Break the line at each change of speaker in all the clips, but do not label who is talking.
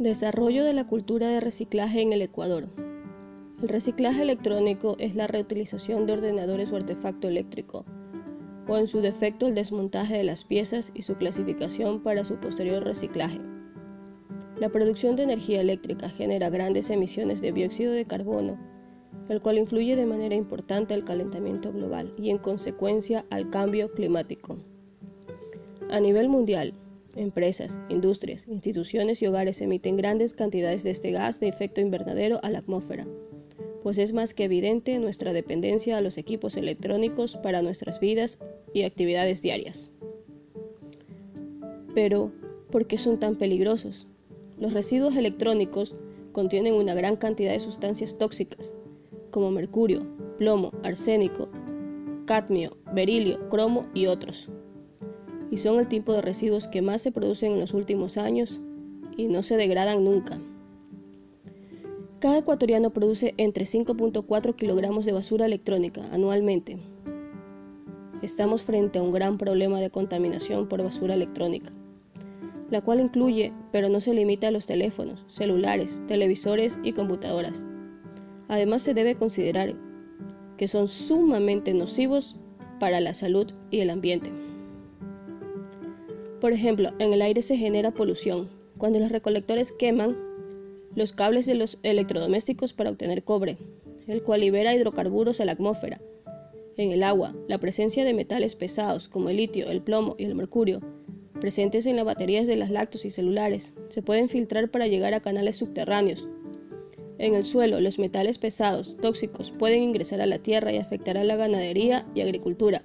Desarrollo de la cultura de reciclaje en el Ecuador. El reciclaje electrónico es la reutilización de ordenadores o artefacto eléctrico, o en su defecto el desmontaje de las piezas y su clasificación para su posterior reciclaje. La producción de energía eléctrica genera grandes emisiones de dióxido de carbono, el cual influye de manera importante al calentamiento global y en consecuencia al cambio climático. A nivel mundial, Empresas, industrias, instituciones y hogares emiten grandes cantidades de este gas de efecto invernadero a la atmósfera, pues es más que evidente nuestra dependencia a los equipos electrónicos para nuestras vidas y actividades diarias. Pero, ¿por qué son tan peligrosos? Los residuos electrónicos contienen una gran cantidad de sustancias tóxicas, como mercurio, plomo, arsénico, cadmio, berilio, cromo y otros y son el tipo de residuos que más se producen en los últimos años y no se degradan nunca. Cada ecuatoriano produce entre 5.4 kilogramos de basura electrónica anualmente. Estamos frente a un gran problema de contaminación por basura electrónica, la cual incluye, pero no se limita a los teléfonos, celulares, televisores y computadoras. Además se debe considerar que son sumamente nocivos para la salud y el ambiente. Por ejemplo, en el aire se genera polución cuando los recolectores queman los cables de los electrodomésticos para obtener cobre, el cual libera hidrocarburos a la atmósfera. En el agua, la presencia de metales pesados como el litio, el plomo y el mercurio, presentes en las baterías de las lactos y celulares, se pueden filtrar para llegar a canales subterráneos. En el suelo, los metales pesados, tóxicos, pueden ingresar a la tierra y afectar a la ganadería y agricultura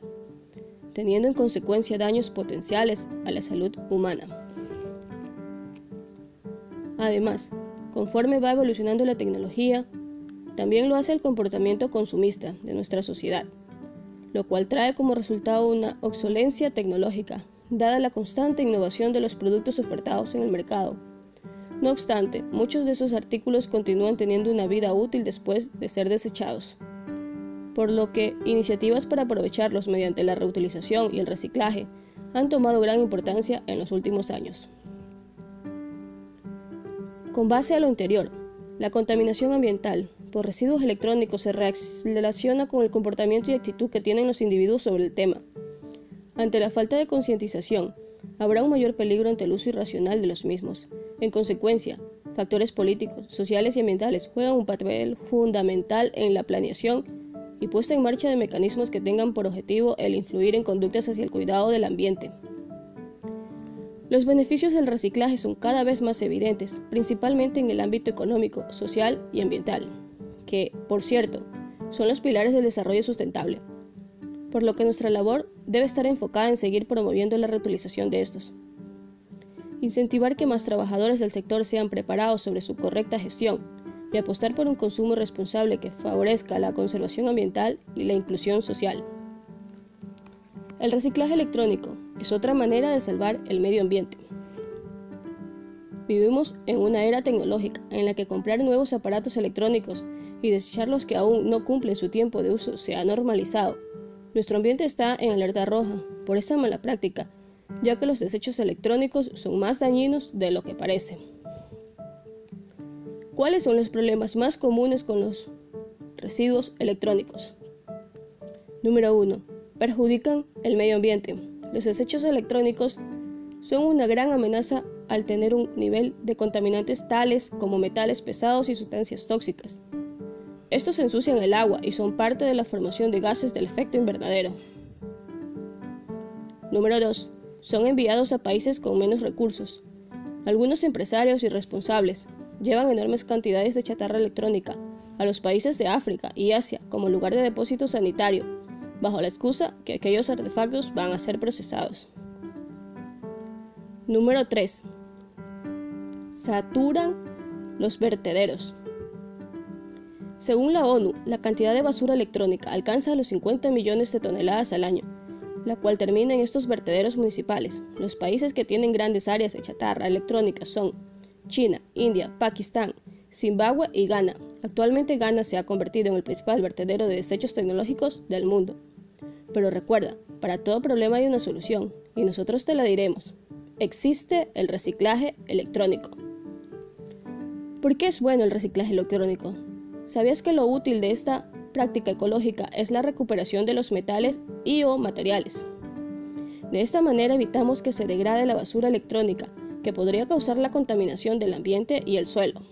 teniendo en consecuencia daños potenciales a la salud humana. Además, conforme va evolucionando la tecnología, también lo hace el comportamiento consumista de nuestra sociedad, lo cual trae como resultado una obsolencia tecnológica, dada la constante innovación de los productos ofertados en el mercado. No obstante, muchos de esos artículos continúan teniendo una vida útil después de ser desechados por lo que iniciativas para aprovecharlos mediante la reutilización y el reciclaje han tomado gran importancia en los últimos años. Con base a lo anterior, la contaminación ambiental por residuos electrónicos se relaciona con el comportamiento y actitud que tienen los individuos sobre el tema. Ante la falta de concientización, habrá un mayor peligro ante el uso irracional de los mismos. En consecuencia, factores políticos, sociales y ambientales juegan un papel fundamental en la planeación y puesta en marcha de mecanismos que tengan por objetivo el influir en conductas hacia el cuidado del ambiente. Los beneficios del reciclaje son cada vez más evidentes, principalmente en el ámbito económico, social y ambiental, que, por cierto, son los pilares del desarrollo sustentable, por lo que nuestra labor debe estar enfocada en seguir promoviendo la reutilización de estos. Incentivar que más trabajadores del sector sean preparados sobre su correcta gestión y apostar por un consumo responsable que favorezca la conservación ambiental y la inclusión social. El reciclaje electrónico es otra manera de salvar el medio ambiente. Vivimos en una era tecnológica en la que comprar nuevos aparatos electrónicos y desechar los que aún no cumplen su tiempo de uso se ha normalizado. Nuestro ambiente está en alerta roja por esta mala práctica, ya que los desechos electrónicos son más dañinos de lo que parecen. ¿Cuáles son los problemas más comunes con los residuos electrónicos? Número 1. Perjudican el medio ambiente. Los desechos electrónicos son una gran amenaza al tener un nivel de contaminantes tales como metales pesados y sustancias tóxicas. Estos ensucian el agua y son parte de la formación de gases del efecto invernadero. Número 2. Son enviados a países con menos recursos. Algunos empresarios irresponsables llevan enormes cantidades de chatarra electrónica a los países de África y Asia como lugar de depósito sanitario, bajo la excusa que aquellos artefactos van a ser procesados. Número 3. Saturan los vertederos. Según la ONU, la cantidad de basura electrónica alcanza los 50 millones de toneladas al año, la cual termina en estos vertederos municipales. Los países que tienen grandes áreas de chatarra electrónica son China, India, Pakistán, Zimbabue y Ghana. Actualmente Ghana se ha convertido en el principal vertedero de desechos tecnológicos del mundo. Pero recuerda, para todo problema hay una solución, y nosotros te la diremos. Existe el reciclaje electrónico. ¿Por qué es bueno el reciclaje electrónico? ¿Sabías que lo útil de esta práctica ecológica es la recuperación de los metales y o materiales? De esta manera evitamos que se degrade la basura electrónica, que podría causar la contaminación del ambiente y el suelo.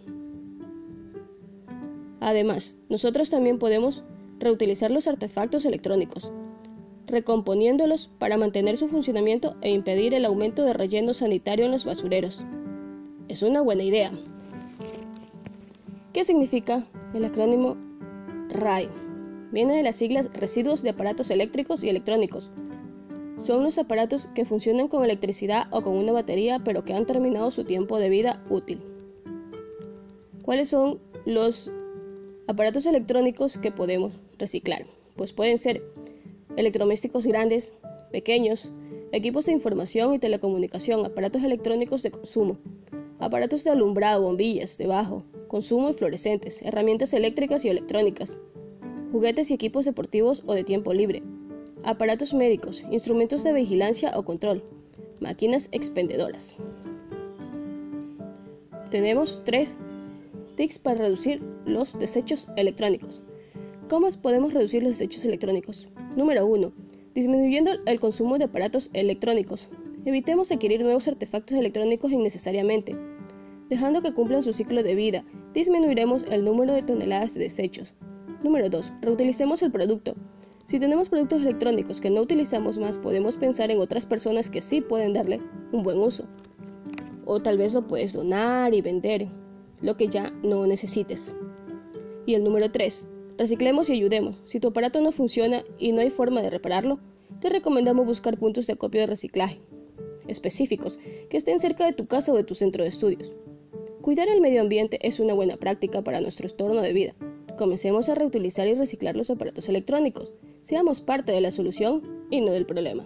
Además, nosotros también podemos reutilizar los artefactos electrónicos, recomponiéndolos para mantener su funcionamiento e impedir el aumento de relleno sanitario en los basureros. Es una buena idea. ¿Qué significa el acrónimo RAI? Viene de las siglas Residuos de aparatos eléctricos y electrónicos. Son los aparatos que funcionan con electricidad o con una batería pero que han terminado su tiempo de vida útil. ¿Cuáles son los aparatos electrónicos que podemos reciclar? Pues pueden ser electrodomésticos grandes, pequeños, equipos de información y telecomunicación, aparatos electrónicos de consumo, aparatos de alumbrado, bombillas de bajo consumo y fluorescentes, herramientas eléctricas y electrónicas, juguetes y equipos deportivos o de tiempo libre, aparatos médicos, instrumentos de vigilancia o control, máquinas expendedoras. Tenemos tres tips para reducir los desechos electrónicos. ¿Cómo podemos reducir los desechos electrónicos? Número 1. Disminuyendo el consumo de aparatos electrónicos. Evitemos adquirir nuevos artefactos electrónicos innecesariamente. Dejando que cumplan su ciclo de vida, disminuiremos el número de toneladas de desechos. Número 2. Reutilicemos el producto. Si tenemos productos electrónicos que no utilizamos más, podemos pensar en otras personas que sí pueden darle un buen uso. O tal vez lo puedes donar y vender, lo que ya no necesites. Y el número 3. Reciclemos y ayudemos. Si tu aparato no funciona y no hay forma de repararlo, te recomendamos buscar puntos de acopio de reciclaje específicos que estén cerca de tu casa o de tu centro de estudios. Cuidar el medio ambiente es una buena práctica para nuestro entorno de vida. Comencemos a reutilizar y reciclar los aparatos electrónicos. Seamos parte de la solución y no del problema.